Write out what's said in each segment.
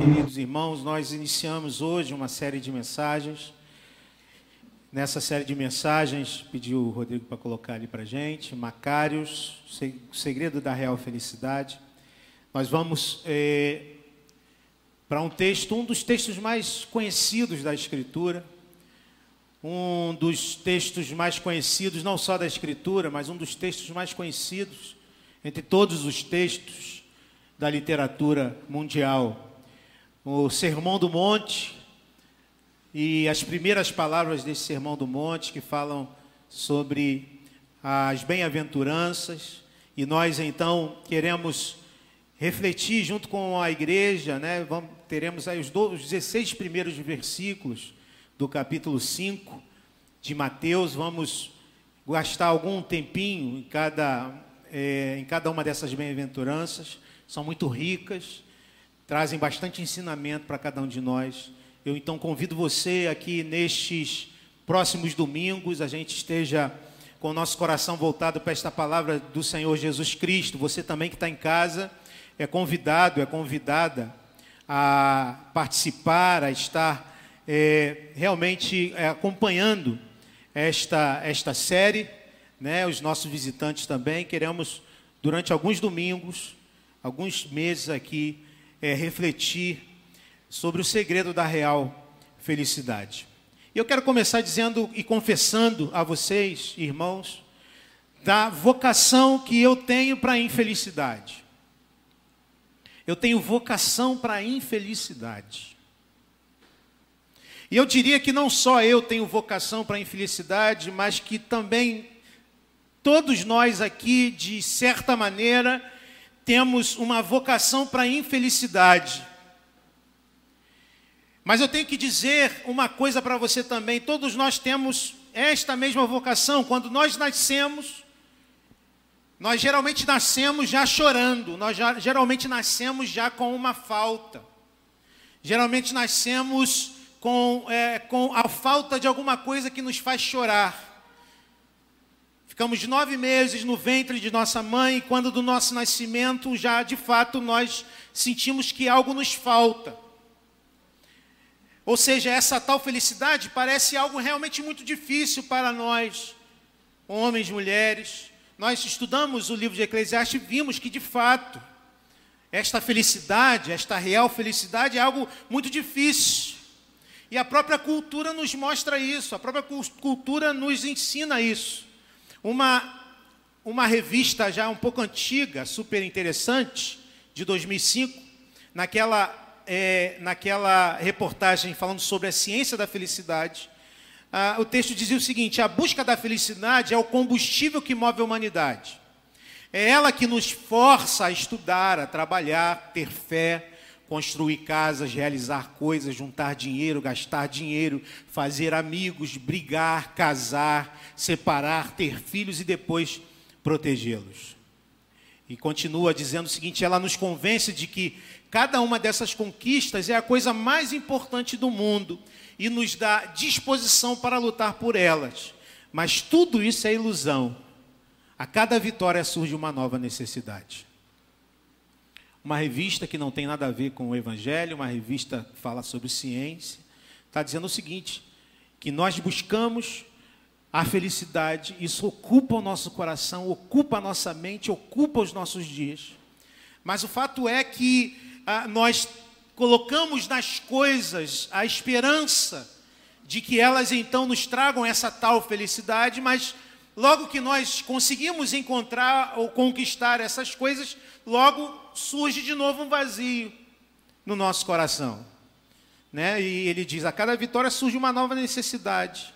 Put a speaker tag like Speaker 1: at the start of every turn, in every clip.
Speaker 1: Queridos irmãos, nós iniciamos hoje uma série de mensagens. Nessa série de mensagens, pediu o Rodrigo para colocar ali para gente, Macários, o segredo da real felicidade. Nós vamos é, para um texto, um dos textos mais conhecidos da Escritura, um dos textos mais conhecidos, não só da Escritura, mas um dos textos mais conhecidos entre todos os textos da literatura mundial o Sermão do Monte e as primeiras palavras desse Sermão do Monte que falam sobre as bem-aventuranças. E nós então queremos refletir junto com a igreja, né? Vamos, teremos aí os, os 16 primeiros versículos do capítulo 5 de Mateus, vamos gastar algum tempinho em cada, é, em cada uma dessas bem-aventuranças, são muito ricas trazem bastante ensinamento para cada um de nós. Eu então convido você aqui nestes próximos domingos, a gente esteja com o nosso coração voltado para esta palavra do Senhor Jesus Cristo. Você também que está em casa é convidado, é convidada a participar, a estar é, realmente é, acompanhando esta, esta série. Né? Os nossos visitantes também queremos, durante alguns domingos, alguns meses aqui, é, refletir sobre o segredo da real felicidade. E eu quero começar dizendo e confessando a vocês, irmãos, da vocação que eu tenho para a infelicidade. Eu tenho vocação para a infelicidade. E eu diria que não só eu tenho vocação para a infelicidade, mas que também todos nós aqui, de certa maneira, temos uma vocação para infelicidade. Mas eu tenho que dizer uma coisa para você também: todos nós temos esta mesma vocação. Quando nós nascemos, nós geralmente nascemos já chorando, nós já, geralmente nascemos já com uma falta, geralmente nascemos com, é, com a falta de alguma coisa que nos faz chorar. Ficamos nove meses no ventre de nossa mãe, e quando do nosso nascimento, já de fato nós sentimos que algo nos falta. Ou seja, essa tal felicidade parece algo realmente muito difícil para nós, homens, mulheres. Nós estudamos o livro de Eclesiastes e vimos que, de fato, esta felicidade, esta real felicidade é algo muito difícil. E a própria cultura nos mostra isso, a própria cultura nos ensina isso. Uma, uma revista já um pouco antiga, super interessante, de 2005, naquela, é, naquela reportagem falando sobre a ciência da felicidade, ah, o texto dizia o seguinte: a busca da felicidade é o combustível que move a humanidade. É ela que nos força a estudar, a trabalhar, ter fé, construir casas, realizar coisas, juntar dinheiro, gastar dinheiro, fazer amigos, brigar, casar, separar, ter filhos e depois protegê-los. E continua dizendo o seguinte: ela nos convence de que cada uma dessas conquistas é a coisa mais importante do mundo e nos dá disposição para lutar por elas. Mas tudo isso é ilusão. A cada vitória surge uma nova necessidade uma revista que não tem nada a ver com o Evangelho, uma revista que fala sobre ciência, está dizendo o seguinte: que nós buscamos a felicidade, isso ocupa o nosso coração, ocupa a nossa mente, ocupa os nossos dias. Mas o fato é que ah, nós colocamos nas coisas a esperança de que elas então nos tragam essa tal felicidade, mas logo que nós conseguimos encontrar ou conquistar essas coisas, logo surge de novo um vazio no nosso coração. Né? E ele diz: a cada vitória surge uma nova necessidade.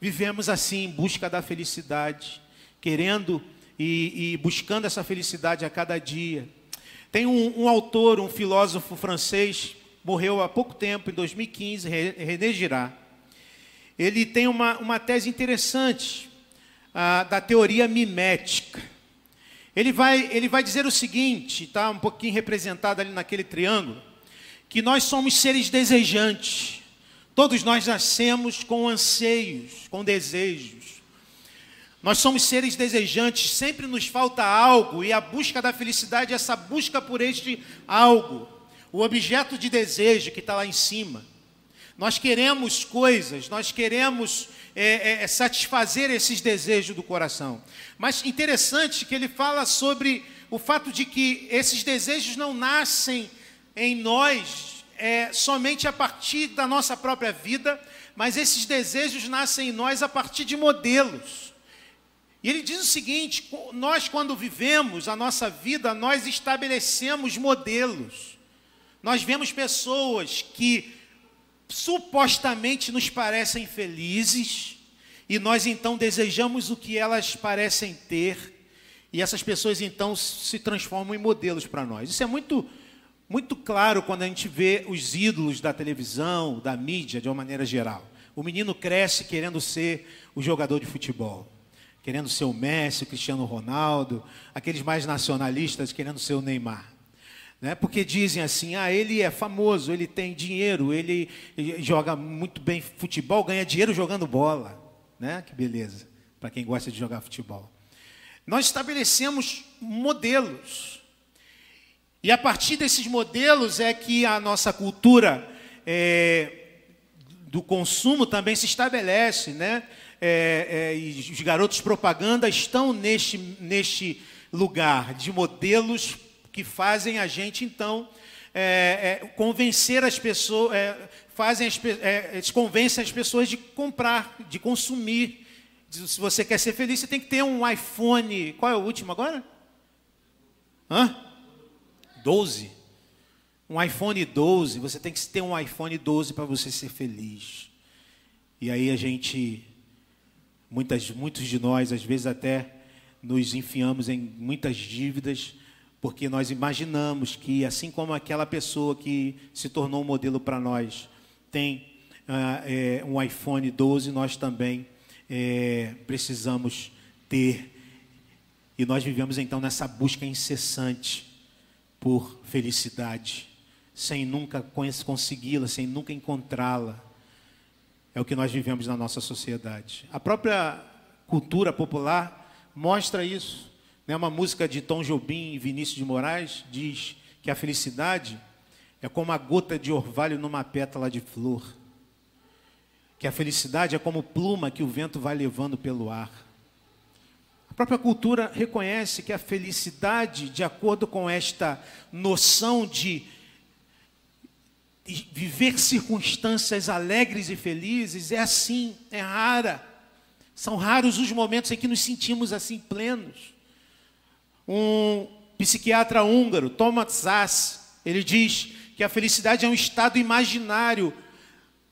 Speaker 1: Vivemos assim em busca da felicidade, querendo e, e buscando essa felicidade a cada dia. Tem um, um, autor, um filósofo francês, morreu há pouco tempo, em 2015, René Girard. Ele tem uma, uma tese interessante ah, da teoria mimética. Ele vai, ele vai dizer o seguinte, está um pouquinho representado ali naquele triângulo, que nós somos seres desejantes. Todos nós nascemos com anseios, com desejos. Nós somos seres desejantes, sempre nos falta algo, e a busca da felicidade é essa busca por este algo. o objeto de desejo que está lá em cima. Nós queremos coisas, nós queremos é, é, é, satisfazer esses desejos do coração. Mas interessante que ele fala sobre o fato de que esses desejos não nascem em nós é, somente a partir da nossa própria vida, mas esses desejos nascem em nós a partir de modelos. E ele diz o seguinte: nós, quando vivemos a nossa vida, nós estabelecemos modelos. Nós vemos pessoas que supostamente nos parecem felizes, e nós então desejamos o que elas parecem ter, e essas pessoas então se transformam em modelos para nós. Isso é muito muito claro quando a gente vê os ídolos da televisão, da mídia, de uma maneira geral. O menino cresce querendo ser o jogador de futebol, querendo ser o Messi, o Cristiano Ronaldo, aqueles mais nacionalistas querendo ser o Neymar. Né? Porque dizem assim: ah, ele é famoso, ele tem dinheiro, ele joga muito bem futebol, ganha dinheiro jogando bola. Né? Que beleza, para quem gosta de jogar futebol. Nós estabelecemos modelos. E a partir desses modelos é que a nossa cultura é, do consumo também se estabelece. Né? É, é, e os garotos propaganda estão neste, neste lugar de modelos que fazem a gente, então, é, é, convencer as pessoas, é, fazem as, é, eles convencem as pessoas de comprar, de consumir. Se você quer ser feliz, você tem que ter um iPhone. Qual é o último agora? Hã? 12. Um iPhone 12. Você tem que ter um iPhone 12 para você ser feliz. E aí a gente, muitas, muitos de nós, às vezes até nos enfiamos em muitas dívidas porque nós imaginamos que, assim como aquela pessoa que se tornou um modelo para nós tem uh, é, um iPhone 12, nós também é, precisamos ter. E nós vivemos então nessa busca incessante por felicidade, sem nunca consegui-la, sem nunca encontrá-la. É o que nós vivemos na nossa sociedade. A própria cultura popular mostra isso. Né, uma música de Tom Jobim e Vinícius de Moraes diz que a felicidade é como a gota de orvalho numa pétala de flor. Que a felicidade é como pluma que o vento vai levando pelo ar. A própria cultura reconhece que a felicidade, de acordo com esta noção de viver circunstâncias alegres e felizes, é assim, é rara. São raros os momentos em que nos sentimos assim plenos um psiquiatra húngaro, Thomas Sass, ele diz que a felicidade é um estado imaginário,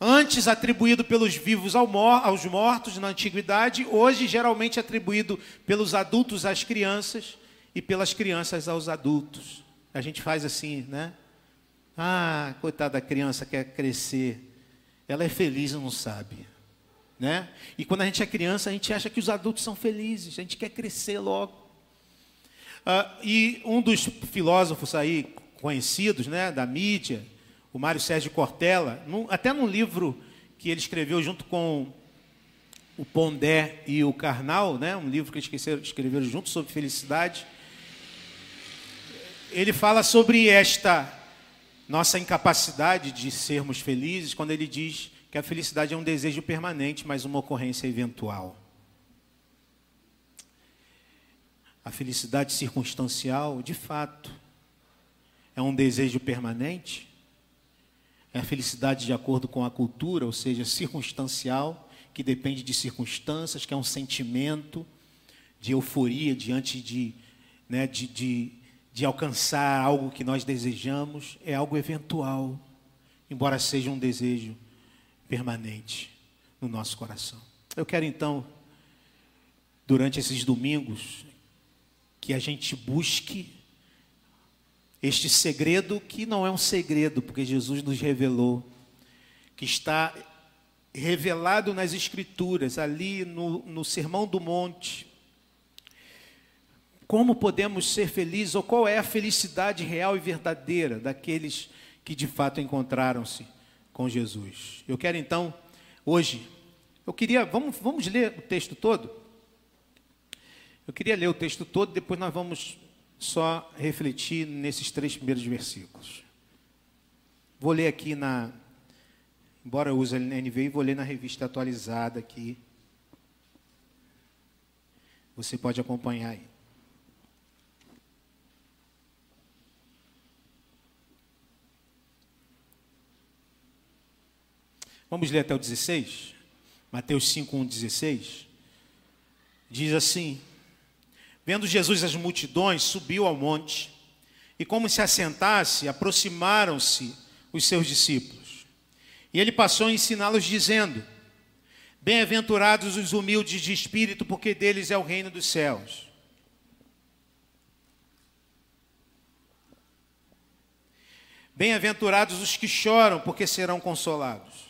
Speaker 1: antes atribuído pelos vivos aos mortos na antiguidade, hoje geralmente atribuído pelos adultos às crianças e pelas crianças aos adultos. A gente faz assim, né? Ah, coitada da criança quer crescer. Ela é feliz e não sabe. Né? E quando a gente é criança, a gente acha que os adultos são felizes, a gente quer crescer logo. Uh, e um dos filósofos aí conhecidos, né, da mídia, o Mário Sérgio Cortella, num, até num livro que ele escreveu junto com o Pondé e o Karnal, né, um livro que eles escreveram juntos sobre felicidade, ele fala sobre esta nossa incapacidade de sermos felizes, quando ele diz que a felicidade é um desejo permanente, mas uma ocorrência eventual. A felicidade circunstancial, de fato, é um desejo permanente. É a felicidade de acordo com a cultura, ou seja, circunstancial, que depende de circunstâncias, que é um sentimento de euforia diante de, né, de, de, de alcançar algo que nós desejamos. É algo eventual, embora seja um desejo permanente no nosso coração. Eu quero então, durante esses domingos, que a gente busque este segredo que não é um segredo, porque Jesus nos revelou, que está revelado nas Escrituras, ali no, no Sermão do Monte. Como podemos ser felizes, ou qual é a felicidade real e verdadeira daqueles que de fato encontraram-se com Jesus? Eu quero então, hoje, eu queria, vamos, vamos ler o texto todo? Eu queria ler o texto todo, depois nós vamos só refletir nesses três primeiros versículos. Vou ler aqui na. Embora eu use a NVI, vou ler na revista atualizada aqui. Você pode acompanhar aí. Vamos ler até o 16? Mateus 5, 1, 16. Diz assim: Vendo Jesus as multidões, subiu ao monte, e como se assentasse, aproximaram-se os seus discípulos. E ele passou a ensiná-los, dizendo: Bem-aventurados os humildes de espírito, porque deles é o reino dos céus. Bem-aventurados os que choram, porque serão consolados.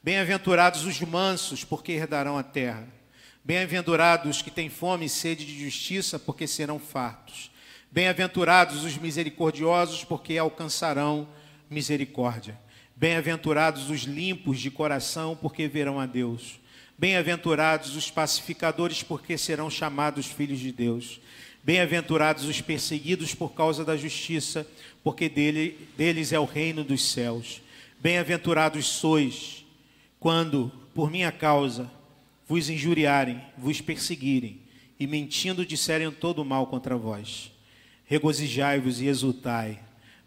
Speaker 1: Bem-aventurados os mansos, porque herdarão a terra. Bem-aventurados os que têm fome e sede de justiça, porque serão fartos. Bem-aventurados os misericordiosos, porque alcançarão misericórdia. Bem-aventurados os limpos de coração, porque verão a Deus. Bem-aventurados os pacificadores, porque serão chamados filhos de Deus. Bem-aventurados os perseguidos por causa da justiça, porque dele, deles é o reino dos céus. Bem-aventurados sois quando, por minha causa, vos injuriarem, vos perseguirem e mentindo disserem todo mal contra vós. Regozijai-vos e exultai,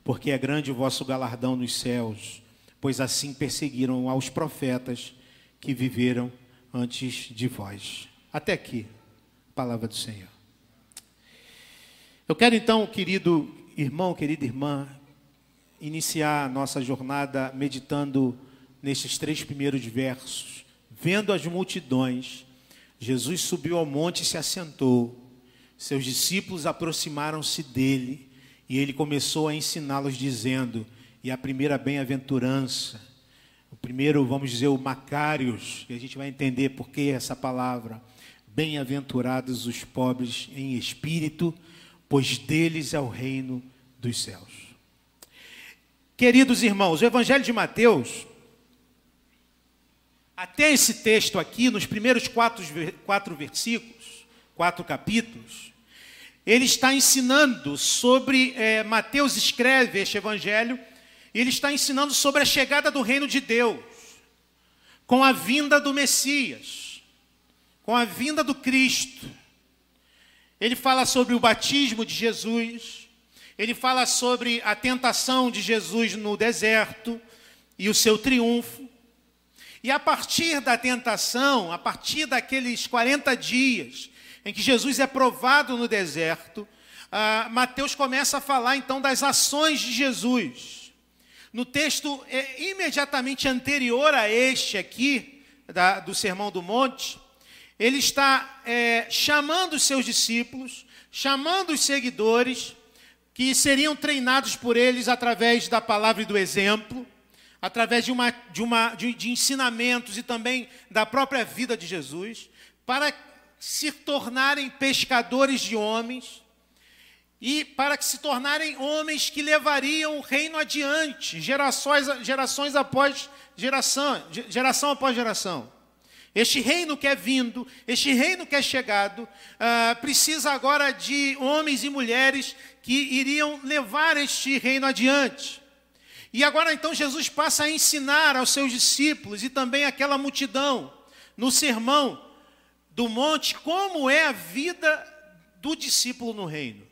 Speaker 1: porque é grande o vosso galardão nos céus, pois assim perseguiram aos profetas que viveram antes de vós. Até aqui, palavra do Senhor. Eu quero então, querido irmão, querida irmã, iniciar nossa jornada meditando nestes três primeiros versos. Vendo as multidões, Jesus subiu ao monte e se assentou. Seus discípulos aproximaram-se dele e ele começou a ensiná-los, dizendo: E a primeira bem-aventurança, o primeiro, vamos dizer, o Macários, e a gente vai entender por que essa palavra. Bem-aventurados os pobres em espírito, pois deles é o reino dos céus. Queridos irmãos, o Evangelho de Mateus até esse texto aqui, nos primeiros quatro, quatro versículos, quatro capítulos, ele está ensinando sobre, é, Mateus escreve este evangelho, e ele está ensinando sobre a chegada do reino de Deus, com a vinda do Messias, com a vinda do Cristo. Ele fala sobre o batismo de Jesus, ele fala sobre a tentação de Jesus no deserto e o seu triunfo. E a partir da tentação, a partir daqueles 40 dias em que Jesus é provado no deserto, ah, Mateus começa a falar então das ações de Jesus. No texto é, imediatamente anterior a este aqui, da, do Sermão do Monte, ele está é, chamando os seus discípulos, chamando os seguidores, que seriam treinados por eles através da palavra e do exemplo, através de, uma, de, uma, de, de ensinamentos e também da própria vida de Jesus, para se tornarem pescadores de homens e para que se tornarem homens que levariam o reino adiante, gerações, gerações após geração, geração após geração. Este reino que é vindo, este reino que é chegado, uh, precisa agora de homens e mulheres que iriam levar este reino adiante. E agora então Jesus passa a ensinar aos seus discípulos e também àquela multidão, no sermão do monte, como é a vida do discípulo no reino.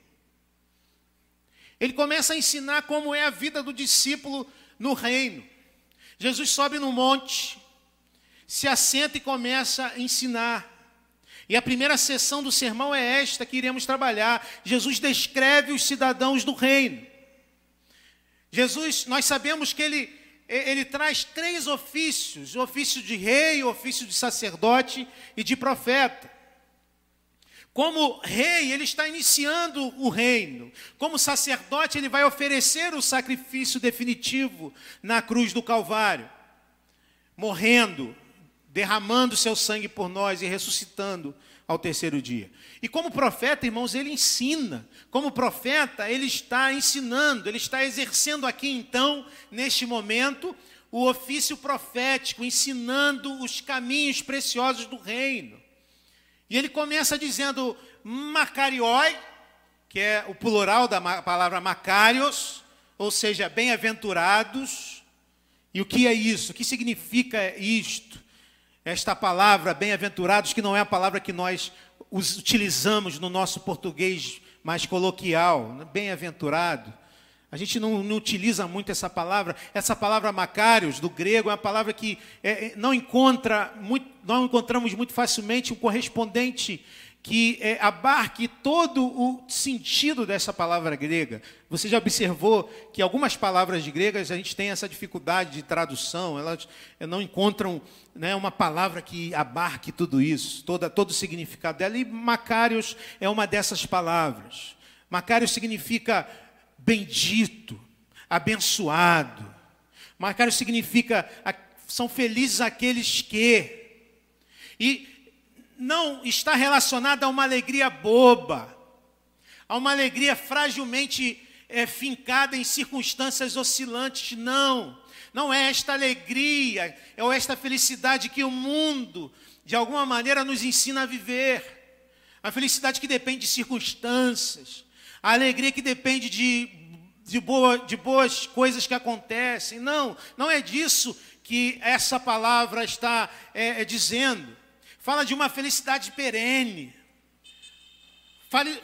Speaker 1: Ele começa a ensinar como é a vida do discípulo no reino. Jesus sobe no monte, se assenta e começa a ensinar. E a primeira sessão do sermão é esta que iremos trabalhar. Jesus descreve os cidadãos do reino. Jesus, nós sabemos que ele, ele traz três ofícios: o ofício de rei, o ofício de sacerdote e de profeta. Como rei, ele está iniciando o reino. Como sacerdote, ele vai oferecer o sacrifício definitivo na cruz do Calvário, morrendo, derramando seu sangue por nós e ressuscitando ao terceiro dia. E como profeta, irmãos, ele ensina. Como profeta, ele está ensinando, ele está exercendo aqui então, neste momento, o ofício profético, ensinando os caminhos preciosos do reino. E ele começa dizendo Macarioi, que é o plural da palavra Macarios, ou seja, bem-aventurados, E o que é isso? O que significa isto? Esta palavra, bem-aventurados, que não é a palavra que nós utilizamos no nosso português mais coloquial, né? bem-aventurado. A gente não, não, utiliza muito essa palavra. Essa palavra macários, do grego, é uma palavra que é, é não encontra muito, não encontramos muito facilmente um correspondente que é, abarque todo o sentido dessa palavra grega. Você já observou que algumas palavras gregas a gente tem essa dificuldade de tradução, elas não encontram né, uma palavra que abarque tudo isso, toda, todo o significado dela, e Macários é uma dessas palavras. Macários significa bendito, abençoado. Macários significa são felizes aqueles que. E não está relacionada a uma alegria boba, a uma alegria fragilmente é, fincada em circunstâncias oscilantes. Não, não é esta alegria, é esta felicidade que o mundo, de alguma maneira, nos ensina a viver. A felicidade que depende de circunstâncias, a alegria que depende de, de, boa, de boas coisas que acontecem. Não, não é disso que essa palavra está é, é, dizendo fala de uma felicidade perene,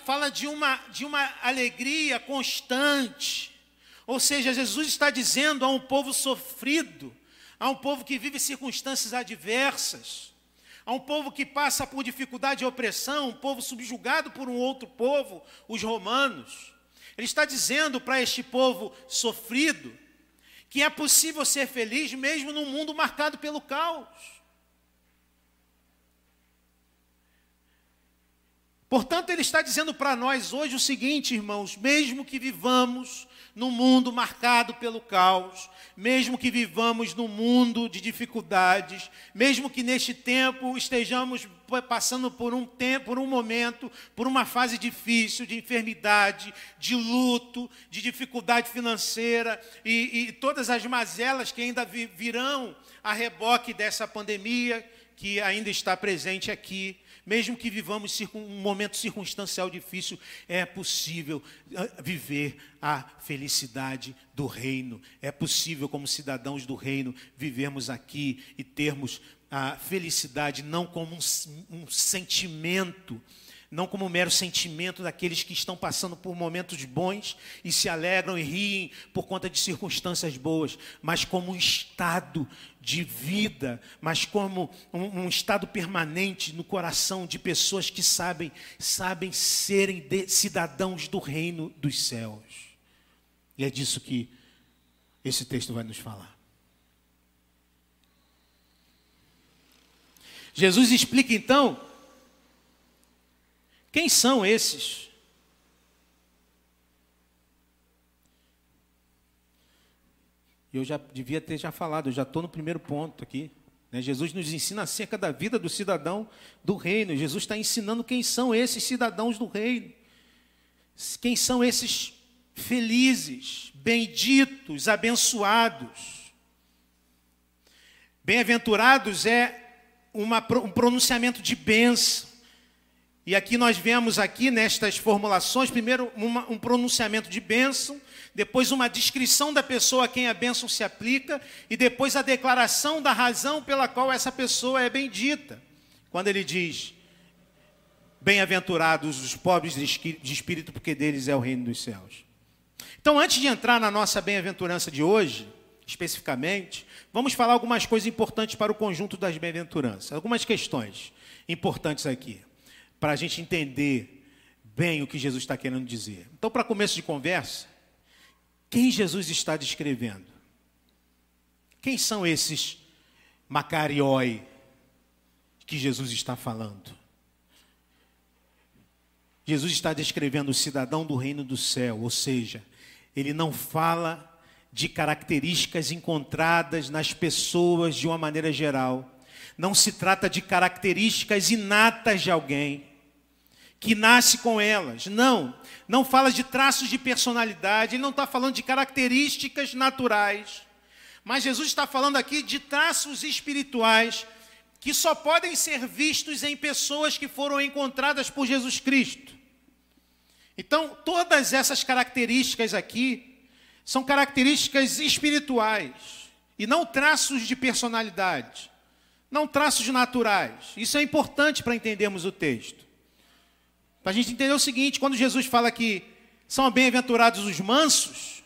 Speaker 1: fala, de, uma, de uma alegria constante. Ou seja, Jesus está dizendo a um povo sofrido, a um povo que vive circunstâncias adversas, a um povo que passa por dificuldade e opressão, um povo subjugado por um outro povo, os romanos. Ele está dizendo para este povo sofrido que é possível ser feliz mesmo num mundo marcado pelo caos. Portanto, ele está dizendo para nós hoje o seguinte, irmãos: mesmo que vivamos num mundo marcado pelo caos, mesmo que vivamos num mundo de dificuldades, mesmo que neste tempo estejamos passando por um tempo, por um momento, por uma fase difícil de enfermidade, de luto, de dificuldade financeira e, e todas as mazelas que ainda virão a reboque dessa pandemia que ainda está presente aqui mesmo que vivamos um momento circunstancial difícil, é possível ah, viver a felicidade do reino. É possível, como cidadãos do reino, vivermos aqui e termos a felicidade não como um, um sentimento não como mero sentimento daqueles que estão passando por momentos bons e se alegram e riem por conta de circunstâncias boas, mas como um estado de vida, mas como um, um estado permanente no coração de pessoas que sabem, sabem serem de, cidadãos do reino dos céus. E é disso que esse texto vai nos falar. Jesus explica então quem são esses? Eu já devia ter já falado, eu já estou no primeiro ponto aqui. Né? Jesus nos ensina acerca da vida do cidadão do reino. Jesus está ensinando quem são esses cidadãos do reino. Quem são esses felizes, benditos, abençoados. Bem-aventurados é uma, um pronunciamento de bênção. E aqui nós vemos aqui nestas formulações, primeiro uma, um pronunciamento de bênção, depois uma descrição da pessoa a quem a bênção se aplica, e depois a declaração da razão pela qual essa pessoa é bendita. Quando ele diz, bem-aventurados os pobres de espírito, porque deles é o reino dos céus. Então, antes de entrar na nossa bem-aventurança de hoje, especificamente, vamos falar algumas coisas importantes para o conjunto das bem-aventuranças, algumas questões importantes aqui para a gente entender bem o que Jesus está querendo dizer. Então, para começo de conversa, quem Jesus está descrevendo? Quem são esses macarioi que Jesus está falando? Jesus está descrevendo o cidadão do reino do céu, ou seja, ele não fala de características encontradas nas pessoas de uma maneira geral. Não se trata de características inatas de alguém que nasce com elas. Não, não fala de traços de personalidade, ele não está falando de características naturais. Mas Jesus está falando aqui de traços espirituais que só podem ser vistos em pessoas que foram encontradas por Jesus Cristo. Então, todas essas características aqui são características espirituais. E não traços de personalidade, não traços naturais. Isso é importante para entendermos o texto. Para a gente entender o seguinte: quando Jesus fala que são bem-aventurados os mansos,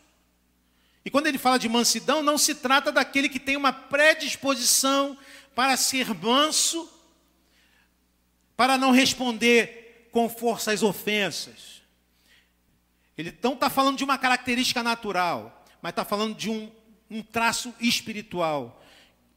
Speaker 1: e quando ele fala de mansidão, não se trata daquele que tem uma predisposição para ser manso, para não responder com força às ofensas. Ele não está falando de uma característica natural, mas está falando de um, um traço espiritual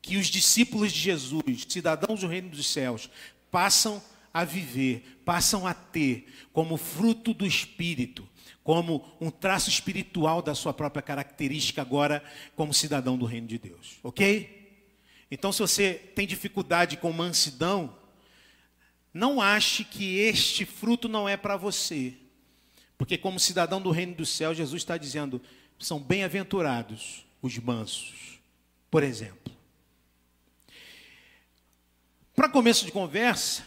Speaker 1: que os discípulos de Jesus, cidadãos do reino dos céus, passam a viver, passam a ter como fruto do Espírito, como um traço espiritual da sua própria característica agora como cidadão do reino de Deus, ok? Então, se você tem dificuldade com mansidão, não ache que este fruto não é para você, porque, como cidadão do reino do céu, Jesus está dizendo: são bem-aventurados os mansos, por exemplo. Para começo de conversa,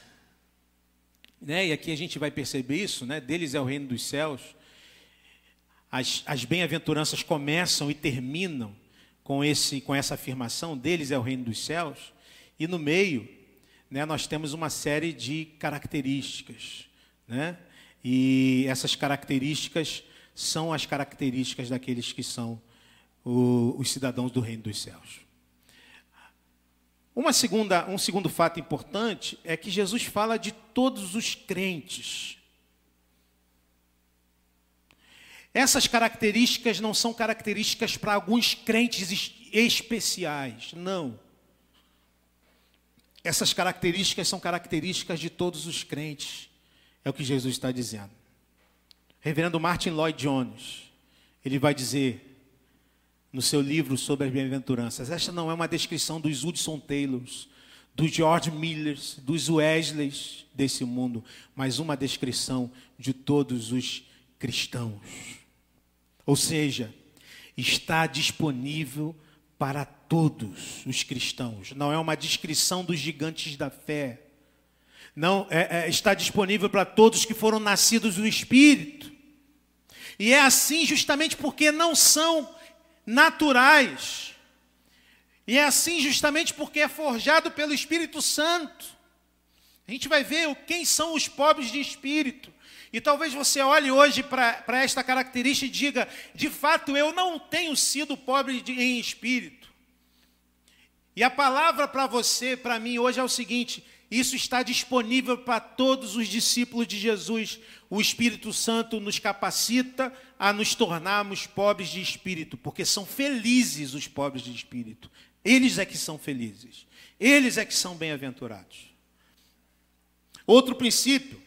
Speaker 1: né, e aqui a gente vai perceber isso, né, deles é o reino dos céus, as, as bem-aventuranças começam e terminam com, esse, com essa afirmação, deles é o reino dos céus, e no meio, né, nós temos uma série de características, né, e essas características são as características daqueles que são o, os cidadãos do reino dos céus. Uma segunda, um segundo fato importante é que Jesus fala de todos os crentes. Essas características não são características para alguns crentes especiais, não. Essas características são características de todos os crentes, é o que Jesus está dizendo. Reverendo Martin Lloyd Jones, ele vai dizer: no seu livro sobre as bem-aventuranças. Esta não é uma descrição dos Hudson Taylors, dos George Millers, dos Wesleys desse mundo, mas uma descrição de todos os cristãos. Ou seja, está disponível para todos os cristãos. Não é uma descrição dos gigantes da fé. Não é, é, está disponível para todos que foram nascidos do Espírito. E é assim justamente porque não são naturais. E é assim justamente porque é forjado pelo Espírito Santo. A gente vai ver quem são os pobres de espírito. E talvez você olhe hoje para esta característica e diga: de fato, eu não tenho sido pobre de, em espírito. E a palavra para você, para mim, hoje é o seguinte: isso está disponível para todos os discípulos de Jesus. O Espírito Santo nos capacita a nos tornarmos pobres de espírito, porque são felizes os pobres de espírito. Eles é que são felizes. Eles é que são bem-aventurados. Outro princípio,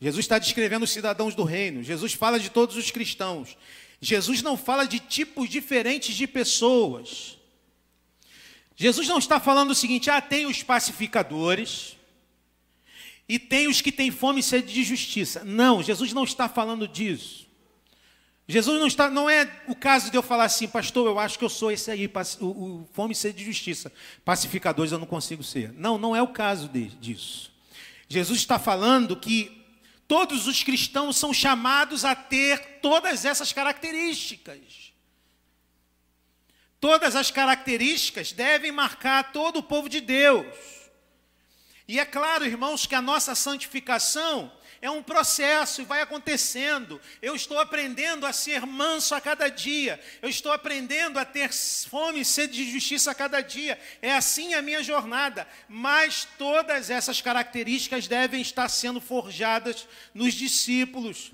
Speaker 1: Jesus está descrevendo os cidadãos do reino. Jesus fala de todos os cristãos. Jesus não fala de tipos diferentes de pessoas. Jesus não está falando o seguinte: ah, tem os pacificadores e tem os que têm fome e sede de justiça. Não, Jesus não está falando disso. Jesus não está, não é o caso de eu falar assim, pastor, eu acho que eu sou esse aí, o, o fome e sede de justiça. Pacificadores eu não consigo ser. Não, não é o caso de, disso. Jesus está falando que todos os cristãos são chamados a ter todas essas características. Todas as características devem marcar todo o povo de Deus. E é claro, irmãos, que a nossa santificação é um processo e vai acontecendo. Eu estou aprendendo a ser manso a cada dia. Eu estou aprendendo a ter fome e sede de justiça a cada dia. É assim a minha jornada. Mas todas essas características devem estar sendo forjadas nos discípulos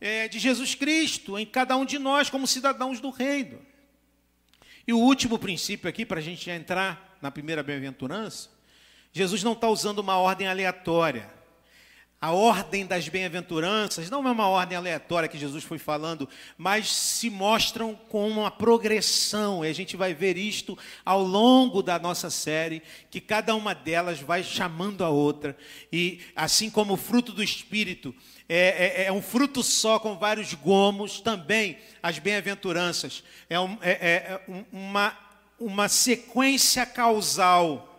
Speaker 1: é, de Jesus Cristo, em cada um de nós, como cidadãos do reino. E o último princípio aqui, para a gente entrar na primeira bem-aventurança, Jesus não está usando uma ordem aleatória. A ordem das bem-aventuranças não é uma ordem aleatória que Jesus foi falando, mas se mostram com uma progressão, e a gente vai ver isto ao longo da nossa série, que cada uma delas vai chamando a outra, e assim como o fruto do Espírito é, é, é um fruto só com vários gomos, também as bem-aventuranças. É, um, é, é, é uma, uma sequência causal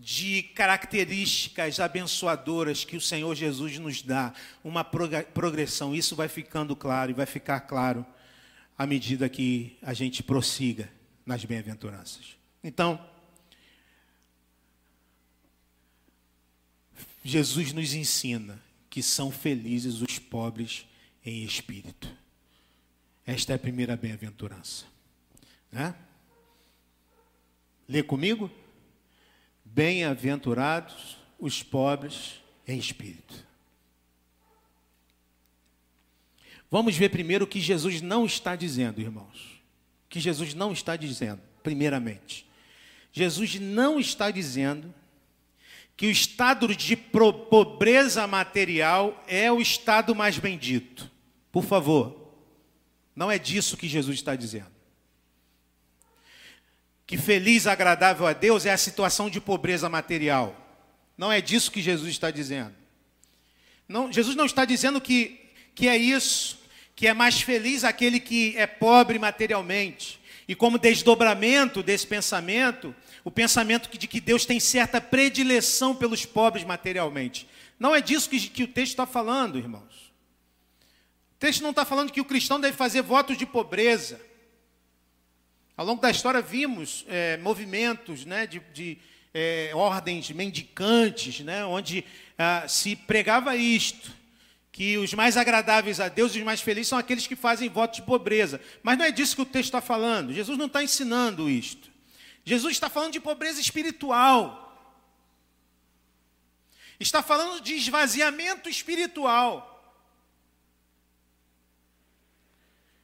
Speaker 1: de características abençoadoras que o Senhor Jesus nos dá, uma progressão. Isso vai ficando claro e vai ficar claro à medida que a gente prossiga nas bem-aventuranças. Então, Jesus nos ensina que são felizes os pobres em espírito. Esta é a primeira bem-aventurança. Né? Lê comigo? Bem-aventurados os pobres em espírito. Vamos ver primeiro o que Jesus não está dizendo, irmãos. O que Jesus não está dizendo, primeiramente. Jesus não está dizendo que o estado de pobreza material é o estado mais bendito. Por favor, não é disso que Jesus está dizendo. Que feliz, agradável a Deus é a situação de pobreza material. Não é disso que Jesus está dizendo. Não, Jesus não está dizendo que, que é isso, que é mais feliz aquele que é pobre materialmente. E como desdobramento desse pensamento, o pensamento de que Deus tem certa predileção pelos pobres materialmente. Não é disso que, que o texto está falando, irmãos. O texto não está falando que o cristão deve fazer votos de pobreza. Ao longo da história vimos é, movimentos né, de, de é, ordens mendicantes, né, onde ah, se pregava isto que os mais agradáveis a Deus e os mais felizes são aqueles que fazem votos de pobreza. Mas não é disso que o texto está falando. Jesus não está ensinando isto. Jesus está falando de pobreza espiritual. Está falando de esvaziamento espiritual.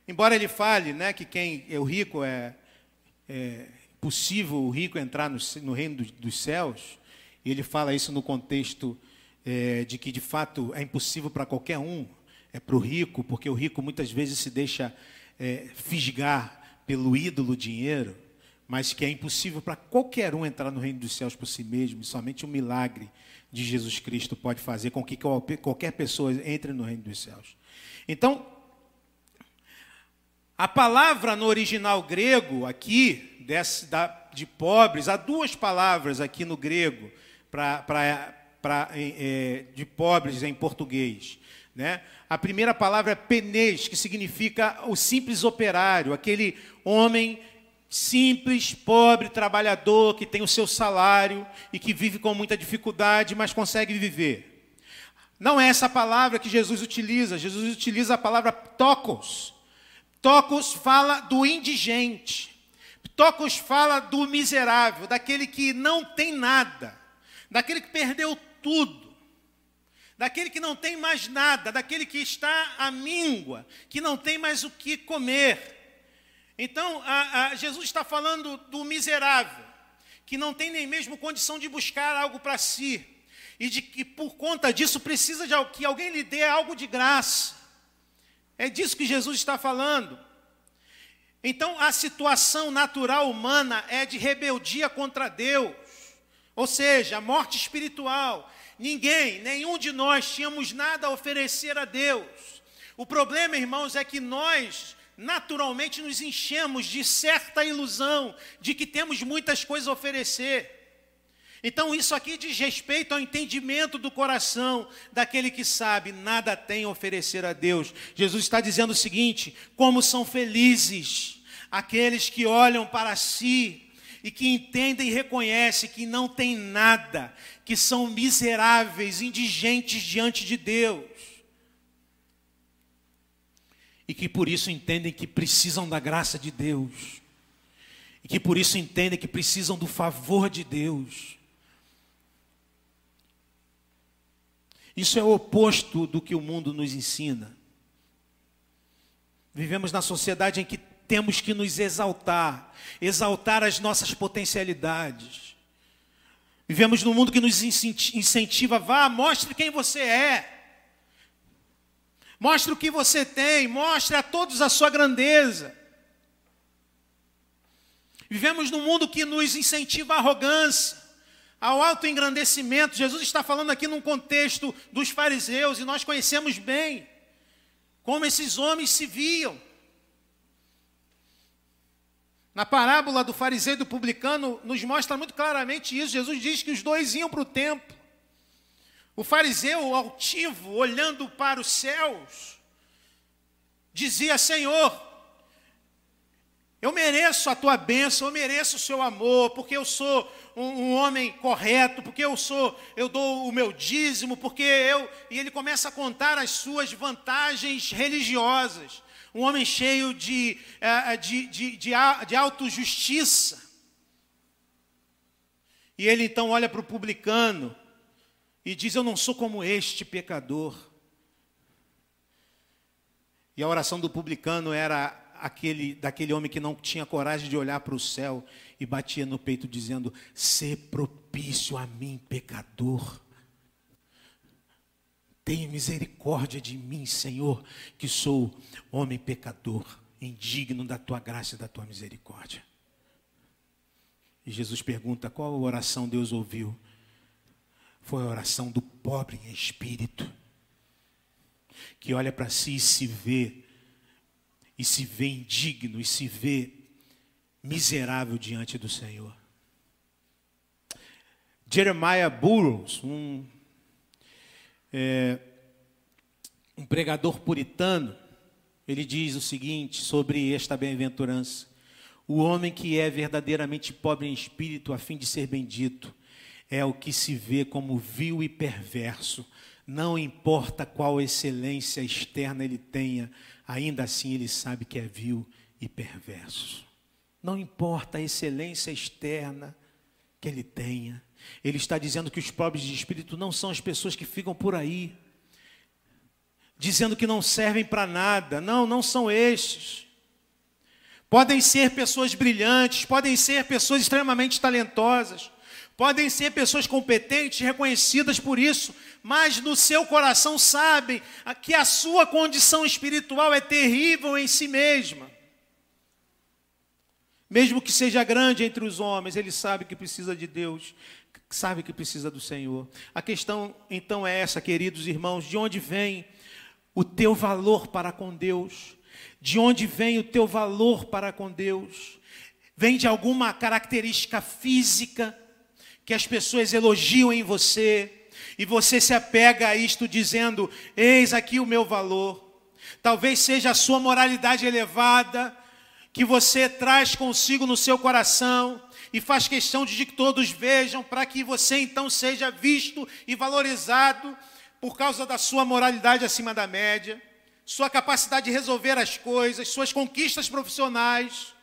Speaker 1: Embora ele fale né, que quem é o rico é, é possível o rico entrar no, no reino dos, céus, e ele fala isso no contexto é, de que de fato é impossível para qualquer um, é para o rico, porque o rico muitas vezes se deixa é, fisgar pelo ídolo dinheiro, mas que é impossível para qualquer um entrar no reino dos céus por si mesmo, e somente um milagre de Jesus Cristo pode fazer com que qualquer pessoa entre no reino dos céus. Então, a palavra no original grego aqui, desse, da, de pobres, há duas palavras aqui no grego para é, de pobres em português. Né? A primeira palavra é penês, que significa o simples operário, aquele homem simples, pobre, trabalhador, que tem o seu salário e que vive com muita dificuldade, mas consegue viver. Não é essa palavra que Jesus utiliza, Jesus utiliza a palavra tocos. Tocos fala do indigente. Tocos fala do miserável, daquele que não tem nada, daquele que perdeu tudo, daquele que não tem mais nada, daquele que está à míngua, que não tem mais o que comer. Então, a, a, Jesus está falando do miserável, que não tem nem mesmo condição de buscar algo para si, e de que por conta disso precisa de que alguém lhe dê algo de graça. É disso que Jesus está falando. Então, a situação natural humana é de rebeldia contra Deus, ou seja, morte espiritual. Ninguém, nenhum de nós tínhamos nada a oferecer a Deus. O problema, irmãos, é que nós naturalmente nos enchemos de certa ilusão de que temos muitas coisas a oferecer. Então, isso aqui diz respeito ao entendimento do coração daquele que sabe, nada tem a oferecer a Deus. Jesus está dizendo o seguinte: como são felizes aqueles que olham para si e que entendem e reconhecem que não tem nada, que são miseráveis, indigentes diante de Deus. E que por isso entendem que precisam da graça de Deus. E que por isso entendem que precisam do favor de Deus. Isso é o oposto do que o mundo nos ensina. Vivemos na sociedade em que temos que nos exaltar, exaltar as nossas potencialidades. Vivemos num mundo que nos incentiva, vá, mostre quem você é. Mostre o que você tem, mostre a todos a sua grandeza. Vivemos num mundo que nos incentiva a arrogância, ao autoengrandecimento. Jesus está falando aqui num contexto dos fariseus e nós conhecemos bem como esses homens se viam. Na parábola do fariseu e do publicano, nos mostra muito claramente isso. Jesus diz que os dois iam para o templo. O fariseu, altivo, olhando para os céus, dizia: Senhor, Eu mereço a tua bênção, eu mereço o seu amor, porque eu sou um, um, homem correto, porque eu sou, eu dou o meu dízimo, porque eu. E ele começa a contar as suas vantagens religiosas. Um homem cheio de, eh, de, de, de, de autojustiça. E ele então olha para o publicano e diz: Eu não sou como este pecador. E a oração do publicano era aquele, daquele homem que não tinha coragem de olhar para o céu e batia no peito dizendo: "Se propício a mim, pecador. Tenha misericórdia de mim, Senhor, que sou homem pecador, indigno da tua graça e da tua misericórdia." E Jesus pergunta: "Qual oração Deus ouviu?" Foi a oração do pobre em espírito, que olha para si e se vê e se vê indigno e se vê miserável diante do Senhor. Jeremiah Burroughs, um, é, um pregador puritano, ele diz o seguinte sobre esta bem-aventurança: O homem que é verdadeiramente pobre em espírito, a fim de ser bendito, é o que se vê como vil e perverso, não importa qual excelência externa ele tenha, ainda assim ele sabe que é vil e perverso. Não importa a excelência externa que ele tenha, ele está dizendo que os pobres de espírito não são as pessoas que ficam por aí, dizendo que não servem para nada. Não, não são estes. Podem ser pessoas brilhantes, podem ser pessoas extremamente talentosas, podem ser pessoas competentes, reconhecidas por isso, mas no seu coração sabem que a sua condição espiritual é terrível em si mesma. Mesmo que seja grande entre os homens, ele sabe que precisa de Deus, sabe que precisa do Senhor. A questão então é essa, queridos irmãos: de onde vem o teu valor para com Deus? De onde vem o teu valor para com Deus? Vem de alguma característica física que as pessoas elogiam em você? e você se apega a isto dizendo: Eis aqui o meu valor. Talvez seja a sua moralidade elevada, que você traz consigo no seu coração e faz questão de que todos vejam, para que você então seja visto e valorizado por causa da sua moralidade acima da média, sua capacidade de resolver as coisas, suas conquistas profissionais.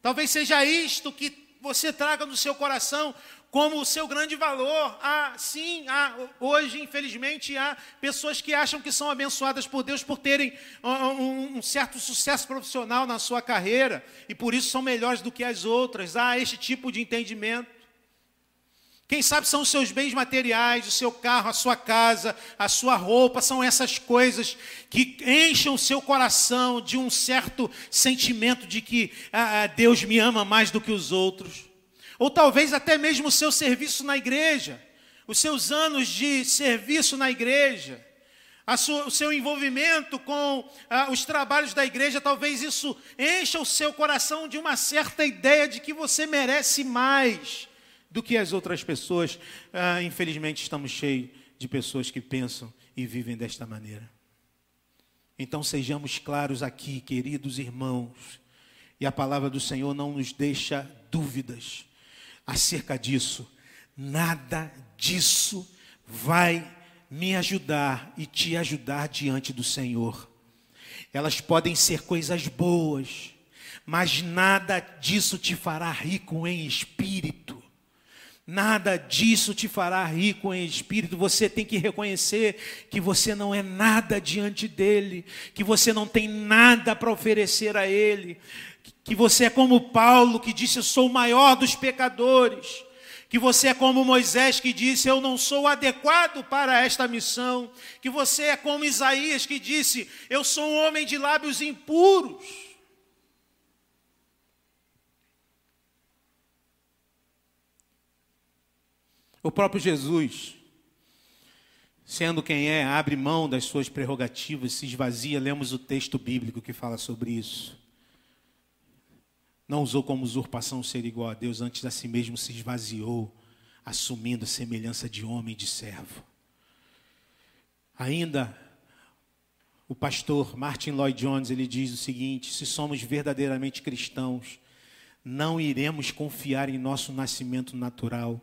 Speaker 1: Talvez seja isto que você traga no seu coração como o seu grande valor. Ah, sim, há, hoje, infelizmente, há pessoas que acham que são abençoadas por Deus por terem um, um, certo sucesso profissional na sua carreira e por isso são melhores do que as outras. Há este tipo de entendimento. Quem sabe são os seus bens materiais, o seu carro, a sua casa, a sua roupa, são essas coisas que enchem o seu coração de um certo sentimento de que ah, ah Deus me ama mais do que os outros. Ou talvez até mesmo o seu serviço na igreja, os seus anos de serviço na igreja, sua, o seu envolvimento com ah, os trabalhos da igreja, talvez isso encha o seu coração de uma certa ideia de que você merece mais do que as outras pessoas. Ah, infelizmente, estamos cheios de pessoas que pensam e vivem desta maneira. Então, sejamos claros aqui, queridos irmãos, e a palavra do Senhor não nos deixa dúvidas acerca disso. Nada disso vai me ajudar e te ajudar diante do Senhor. Elas podem ser coisas boas, mas nada disso te fará rico em espírito. Nada disso te fará rico em espírito. Você tem que reconhecer que você não é nada diante dele, que você não tem nada para oferecer a ele que você é como Paulo que disse: Eu sou o maior dos pecadores. Que você é como Moisés que disse: Eu não sou adequado para esta missão. Que você é como Isaías que disse: Eu sou um homem de lábios impuros. O próprio Jesus, sendo quem é, abre mão das suas prerrogativas, se esvazia. Lemos o texto bíblico que fala sobre isso. Não usou como usurpação ser igual a Deus, antes a si mesmo se esvaziou, assumindo a semelhança de homem e de servo. Ainda o pastor Martin Lloyd Jones, ele diz o seguinte: se somos verdadeiramente cristãos, não iremos confiar em nosso nascimento natural,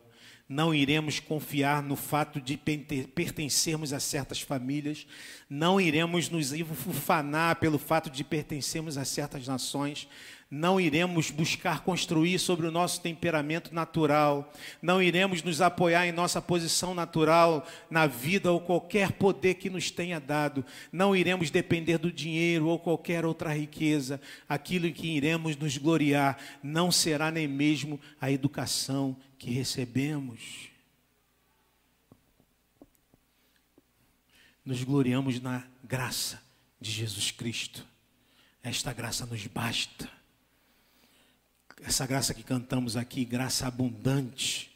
Speaker 1: não iremos confiar no fato de pertencermos a certas famílias, não iremos nos ufanar pelo fato de pertencermos a certas nações, não iremos buscar construir sobre o nosso temperamento natural, não iremos nos apoiar em nossa posição natural na vida ou qualquer poder que nos tenha dado, não iremos depender do dinheiro ou qualquer outra riqueza, aquilo em que iremos nos gloriar não será nem mesmo a educação que recebemos. Nos gloriamos na graça de Jesus Cristo. Esta graça nos basta essa graça que cantamos aqui, graça abundante,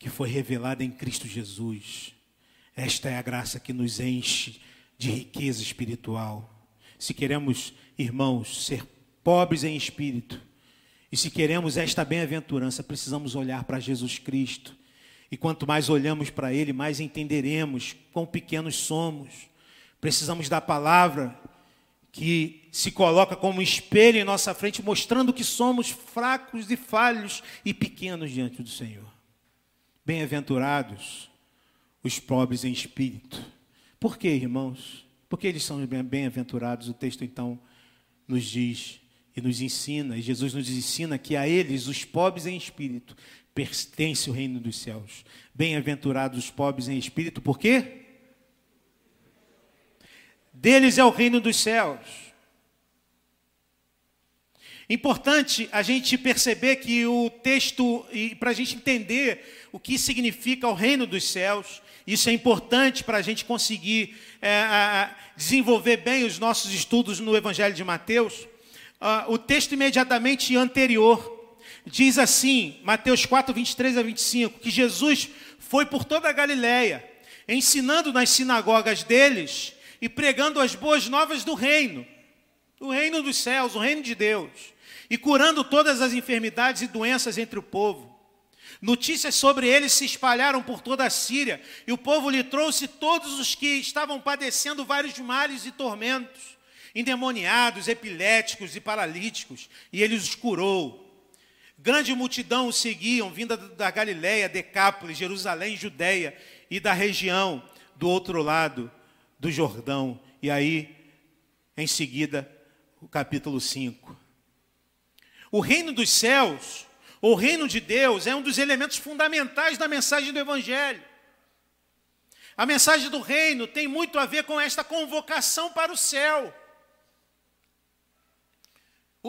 Speaker 1: que foi revelada em Cristo Jesus. Esta é a graça que nos enche de riqueza espiritual. Se queremos, irmãos, ser pobres em espírito, e se queremos esta bem-aventurança, precisamos olhar para Jesus Cristo. E quanto mais olhamos para Ele, mais entenderemos quão pequenos somos. Precisamos da palavra que se coloca como espelho em nossa frente, mostrando que somos fracos e falhos e pequenos diante do Senhor. Bem-aventurados os pobres em espírito. Por que, irmãos? Porque eles são bem-aventurados. O texto então nos diz e nos ensina, e Jesus nos ensina que a eles, os pobres em espírito, pertence o reino dos céus. Bem-aventurados os pobres em espírito, por quê? Deles é o reino dos céus. Importante a gente perceber que o texto, e para a gente entender o que significa o reino dos céus, isso é importante para a gente conseguir é, desenvolver bem os nossos estudos no Evangelho de Mateus. Uh, o texto imediatamente anterior diz assim, Mateus 4, 23 a 25, que Jesus foi por toda a Galiléia, ensinando nas sinagogas deles e pregando as boas novas do reino, o reino dos céus, o reino de Deus, e curando todas as enfermidades e doenças entre o povo. Notícias sobre ele se espalharam por toda a Síria, e o povo lhe trouxe todos os que estavam padecendo vários males e tormentos, endemoniados, epiléticos e paralíticos, e ele os curou. Grande multidão o seguiam, vinda da Galiléia, Decápolis, Jerusalém, Judéia e da região do outro lado do Jordão. E aí, em seguida, o capítulo 5. O reino dos céus, o reino de Deus, é um dos elementos fundamentais da mensagem do Evangelho. A mensagem do reino tem muito a ver com esta convocação para o céu.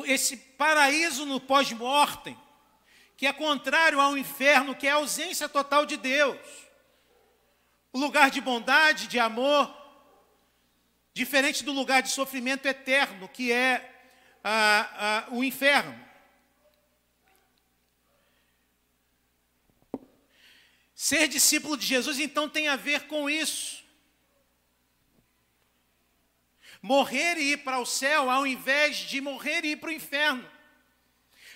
Speaker 1: Esse paraíso no pós-mortem, que é contrário ao inferno, que é a ausência total de Deus. O lugar de bondade, de amor, Diferente do lugar de sofrimento eterno, que é ah, ah, o inferno. Ser discípulo de Jesus, então, tem a ver com isso. Morrer e ir para o céu, ao invés de morrer e ir para o inferno.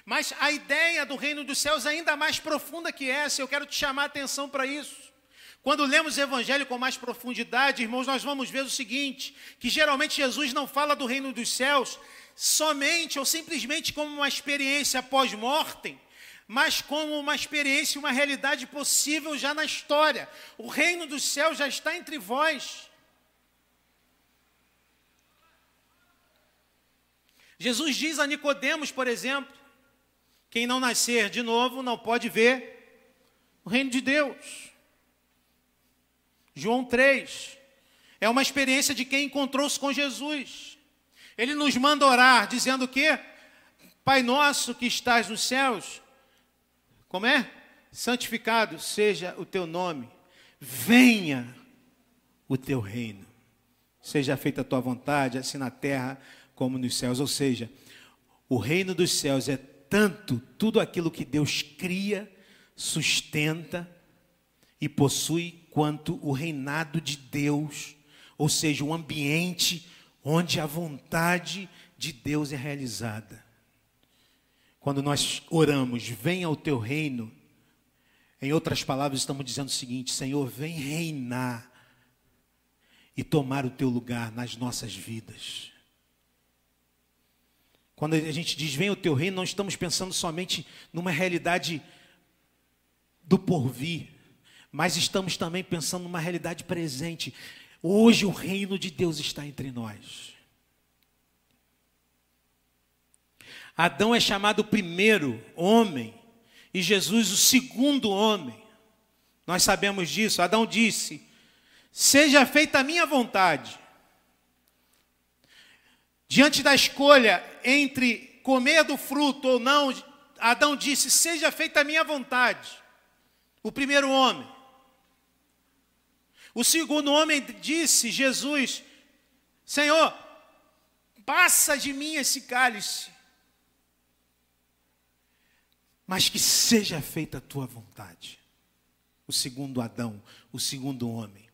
Speaker 1: Mas a ideia do reino dos céus é ainda mais profunda que essa, eu quero te chamar a atenção para isso. Quando lemos o Evangelho com mais profundidade, irmãos, nós vamos ver o seguinte: que geralmente Jesus não fala do reino dos céus somente ou simplesmente como uma experiência pós-mortem, mas como uma experiência, uma realidade possível já na história. O reino dos céus já está entre vós. Jesus diz a Nicodemos, por exemplo, quem não nascer de novo não pode ver o reino de Deus. João 3. É uma experiência de quem encontrou-se com Jesus. Ele nos manda orar, dizendo que Pai nosso que estás nos céus, como é? Santificado seja o teu nome, venha o teu reino, seja feita a tua vontade, assim na terra como nos céus. Ou seja, o reino dos céus é tanto tudo aquilo que Deus cria, sustenta e possui quanto o reinado de Deus, ou seja, um ambiente onde a vontade de Deus é realizada. Quando nós oramos, venha o teu reino, em outras palavras, estamos dizendo o seguinte: Senhor, vem reinar e tomar o teu lugar nas nossas vidas. Quando a gente diz vem o teu reino, não estamos pensando somente numa realidade do porvir, mas estamos também pensando numa realidade presente. Hoje o reino de Deus está entre nós. Adão é chamado o primeiro homem e Jesus o segundo homem. Nós sabemos disso. Adão disse: Seja feita a minha vontade. Diante da escolha entre comer do fruto ou não, Adão disse: Seja feita a minha vontade. O primeiro homem. O segundo homem disse: Jesus, Senhor, passa de mim esse cálice, mas que seja feita a tua vontade. O segundo Adão, o segundo homem.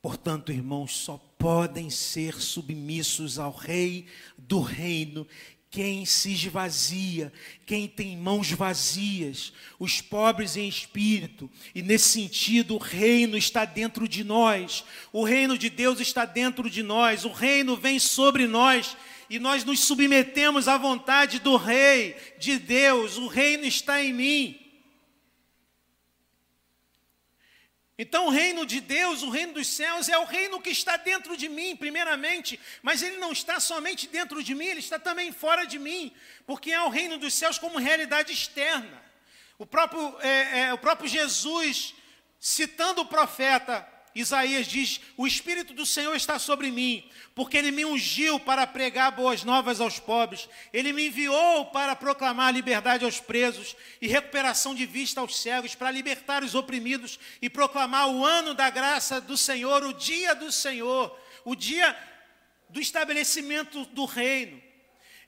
Speaker 1: Portanto, irmãos, só podem ser submissos ao Rei do reino quem se esvazia, quem tem mãos vazias, os pobres em espírito, e nesse sentido o reino está dentro de nós, o reino de Deus está dentro de nós, o reino vem sobre nós e nós nos submetemos à vontade do Rei, de Deus, o reino está em mim. Então, o reino de Deus, o reino dos céus, é o reino que está dentro de mim, primeiramente, mas ele não está somente dentro de mim, ele está também fora de mim, porque é o reino dos céus como realidade externa. O próprio, é, é, o próprio Jesus, citando o profeta, Isaías diz: O Espírito do Senhor está sobre mim, porque ele me ungiu para pregar boas novas aos pobres, ele me enviou para proclamar liberdade aos presos e recuperação de vista aos cegos, para libertar os oprimidos e proclamar o ano da graça do Senhor, o dia do Senhor, o dia do estabelecimento do reino.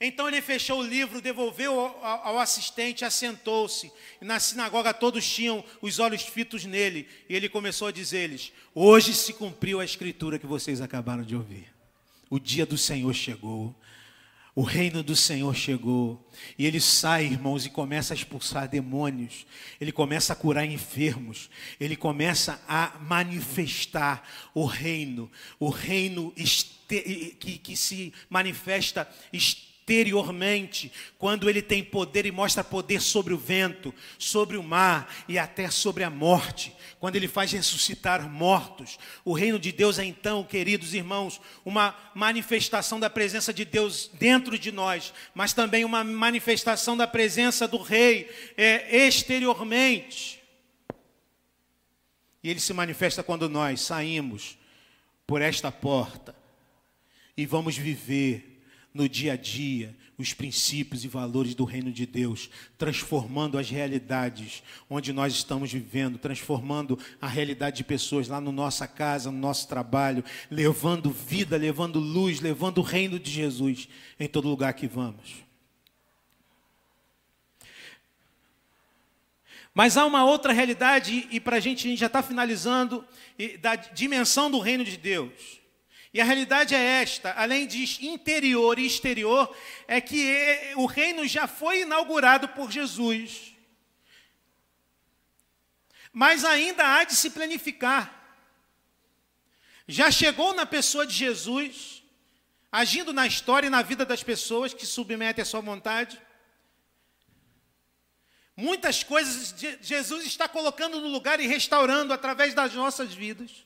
Speaker 1: Então ele fechou o livro, devolveu ao, assistente, assentou-se. E na sinagoga todos tinham os olhos fitos nele. E ele começou a dizer-lhes: Hoje se cumpriu a escritura que vocês acabaram de ouvir. O dia do Senhor chegou. O reino do Senhor chegou. E ele sai, irmãos, e começa a expulsar demônios. Ele começa a curar enfermos. Ele começa a manifestar o reino. O reino que, que se manifesta exteriormente exteriormente, quando ele tem poder e mostra poder sobre o vento, sobre o mar e até sobre a morte, quando ele faz ressuscitar mortos. O reino de Deus é então, queridos irmãos, uma manifestação da presença de Deus dentro de nós, mas também uma manifestação da presença do Rei é, exteriormente. E ele se manifesta quando nós saímos por esta porta e vamos viver no dia a dia os princípios e valores do reino de Deus, transformando as realidades onde nós estamos vivendo, transformando a realidade de pessoas lá na no nossa casa, no nosso trabalho, levando vida, levando luz, levando o reino de Jesus em todo lugar que vamos. Mas há uma outra realidade, e para a gente, a gente já está finalizando, da dimensão do reino de Deus. E a realidade é esta: além de interior e exterior, é que o reino já foi inaugurado por Jesus. Mas ainda há de se planificar. Já chegou na pessoa de Jesus, agindo na história e na vida das pessoas que submetem a sua vontade. Muitas coisas Jesus está colocando no lugar e restaurando através das nossas vidas.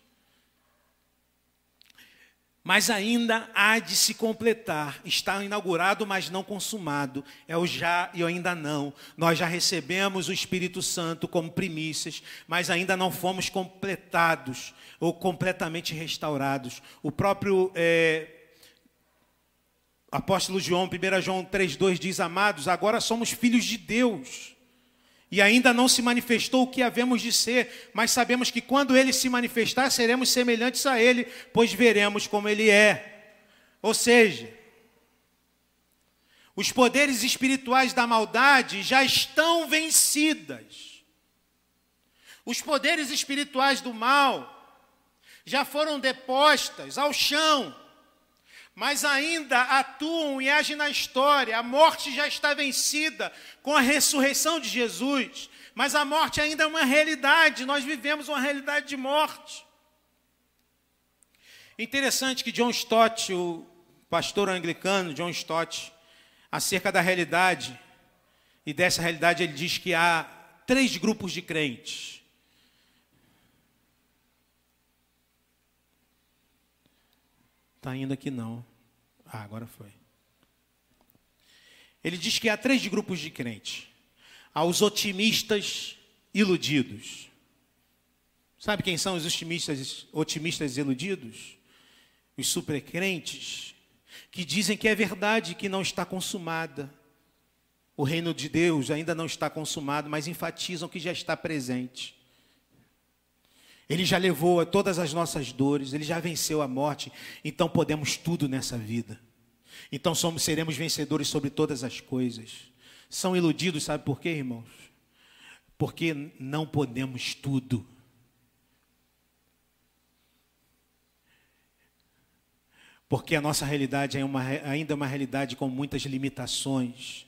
Speaker 1: Mas ainda há de se completar. Está inaugurado, mas não consumado. É o já e o ainda não. Nós já recebemos o Espírito Santo como primícias, mas ainda não fomos completados ou completamente restaurados. O próprio é, apóstolo João, 1 João 3,2 diz: Amados, agora somos filhos de Deus e ainda não se manifestou o que havemos de ser, mas sabemos que quando ele se manifestar, seremos semelhantes a ele, pois veremos como ele é. Ou seja, os poderes espirituais da maldade já estão vencidas. Os poderes espirituais do mal já foram depostas ao chão. Mas ainda atuam e agem na história. A morte já está vencida com a ressurreição de Jesus, mas a morte ainda é uma realidade, nós vivemos uma realidade de morte. Interessante que John Stott, o pastor anglicano John Stott, acerca da realidade, e dessa realidade ele diz que há três grupos de crentes. Está indo aqui não. Ah, agora foi. Ele diz que há três grupos de crentes. Há os otimistas iludidos. Sabe quem são os otimistas, otimistas iludidos? Os supercrentes que dizem que é verdade que não está consumada. O reino de Deus ainda não está consumado, mas enfatizam que já está presente. Ele já levou todas as nossas dores, ele já venceu a morte, então podemos tudo nessa vida. Então somos seremos vencedores sobre todas as coisas. São iludidos, sabe por quê, irmãos? Porque não podemos tudo. Porque a nossa realidade é uma, ainda é uma realidade com muitas limitações.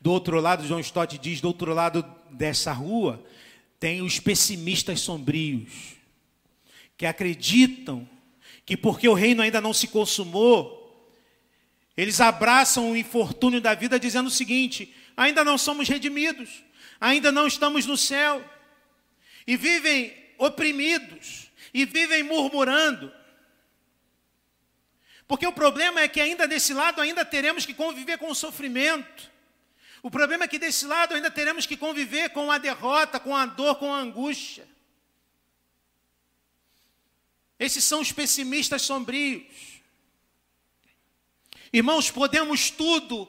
Speaker 1: Do outro lado, John Stott diz: do outro lado dessa rua, tem os pessimistas sombrios, que acreditam que porque o reino ainda não se consumou, eles abraçam o infortúnio da vida dizendo o seguinte: ainda não somos redimidos, ainda não estamos no céu, e vivem oprimidos, e vivem murmurando. Porque o problema é que ainda desse lado ainda teremos que conviver com o sofrimento. O problema é que desse lado ainda teremos que conviver com a derrota, com a dor, com a angústia. Esses são os pessimistas sombrios. Irmãos, podemos tudo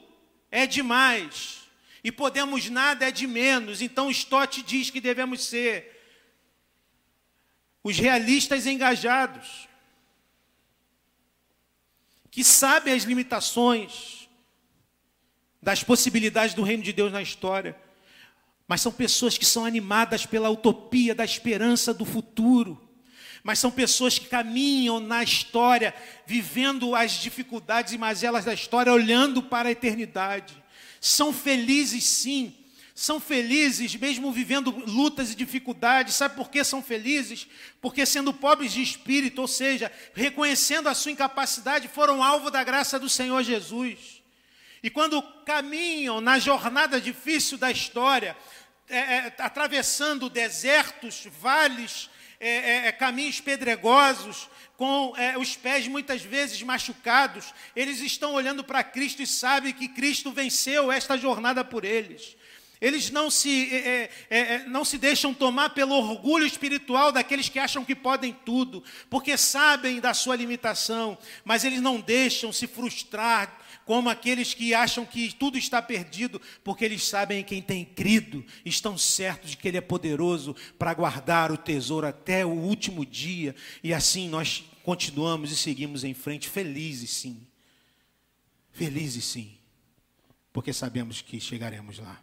Speaker 1: é demais, e podemos nada é de menos. Então Stott diz que devemos ser os realistas engajados, que sabem as limitações, das possibilidades do reino de Deus na história. Mas são pessoas que são animadas pela utopia da esperança do futuro. Mas são pessoas que caminham na história, vivendo as dificuldades e mazelas da história, olhando para a eternidade. São felizes, sim. São felizes mesmo vivendo lutas e dificuldades. Sabe por que são felizes? Porque sendo pobres de espírito, ou seja, reconhecendo a sua incapacidade, foram alvo da graça do Senhor Jesus. E quando caminham na jornada difícil da história, é, é, atravessando desertos, vales, é, é, é caminhos pedregosos, com é, os pés muitas vezes machucados, eles estão olhando para Cristo e sabem que Cristo venceu esta jornada por eles. Eles não se, é, é, não se deixam tomar pelo orgulho espiritual daqueles que acham que podem tudo, porque sabem da sua limitação, mas eles não deixam se frustrar como aqueles que acham que tudo está perdido, porque eles sabem quem tem crido, estão certos de que Ele é poderoso para guardar o tesouro até o último dia, e assim nós continuamos e seguimos em frente, felizes sim, felizes sim, porque sabemos que chegaremos lá.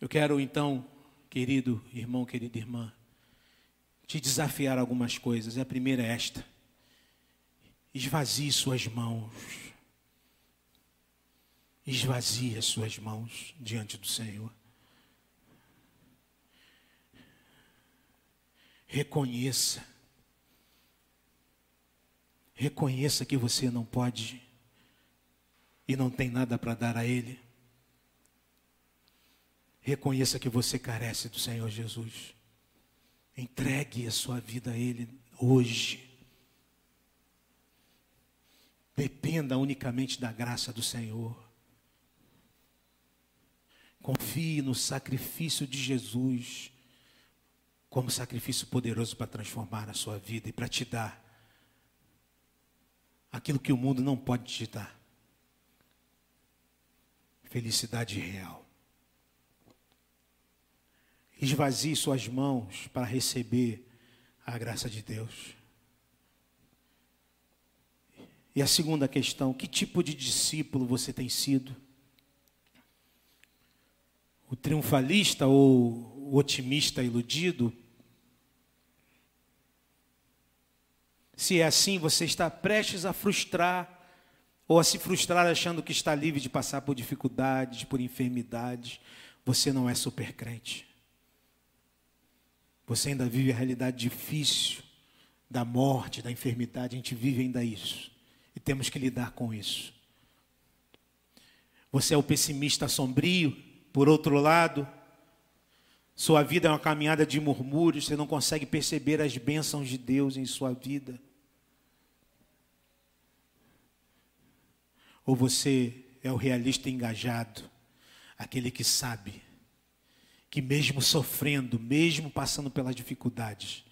Speaker 1: Eu quero então, querido irmão, querida irmã, te desafiar algumas coisas. A primeira é esta Esvazie suas mãos. Esvazie as suas mãos diante do Senhor. Reconheça. Reconheça que você não pode e não tem nada para dar a Ele. Reconheça que você carece do Senhor Jesus. Entregue a sua vida a Ele hoje. Dependa unicamente da graça do Senhor. Confie no sacrifício de Jesus como sacrifício poderoso para transformar a sua vida e para te dar aquilo que o mundo não pode te dar. Felicidade real. Esvazie suas mãos para receber a graça de Deus. E a segunda questão: que tipo de discípulo você tem sido? O triunfalista ou o otimista iludido? Se é assim, você está prestes a frustrar ou a se frustrar achando que está livre de passar por dificuldades, por enfermidades. Você não é super crente. Você ainda vive a realidade difícil da morte, da enfermidade. A gente vive ainda isso. E temos que lidar com isso. Você é o pessimista sombrio, por outro lado, sua vida é uma caminhada de murmúrios, você não consegue perceber as bênçãos de Deus em sua vida. Ou você é o realista engajado, aquele que sabe que, mesmo sofrendo, mesmo passando pelas dificuldades,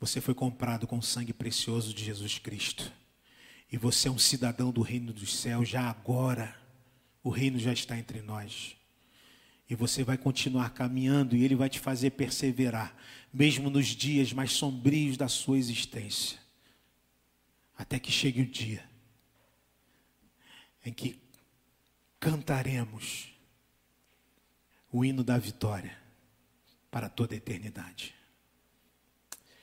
Speaker 1: você foi comprado com o sangue precioso de Jesus Cristo. E você é um cidadão do reino dos céus já agora. O reino já está entre nós. E você vai continuar caminhando e ele vai te fazer perseverar, mesmo nos dias mais sombrios da sua existência. Até que chegue o dia em que cantaremos o hino da vitória para toda a eternidade.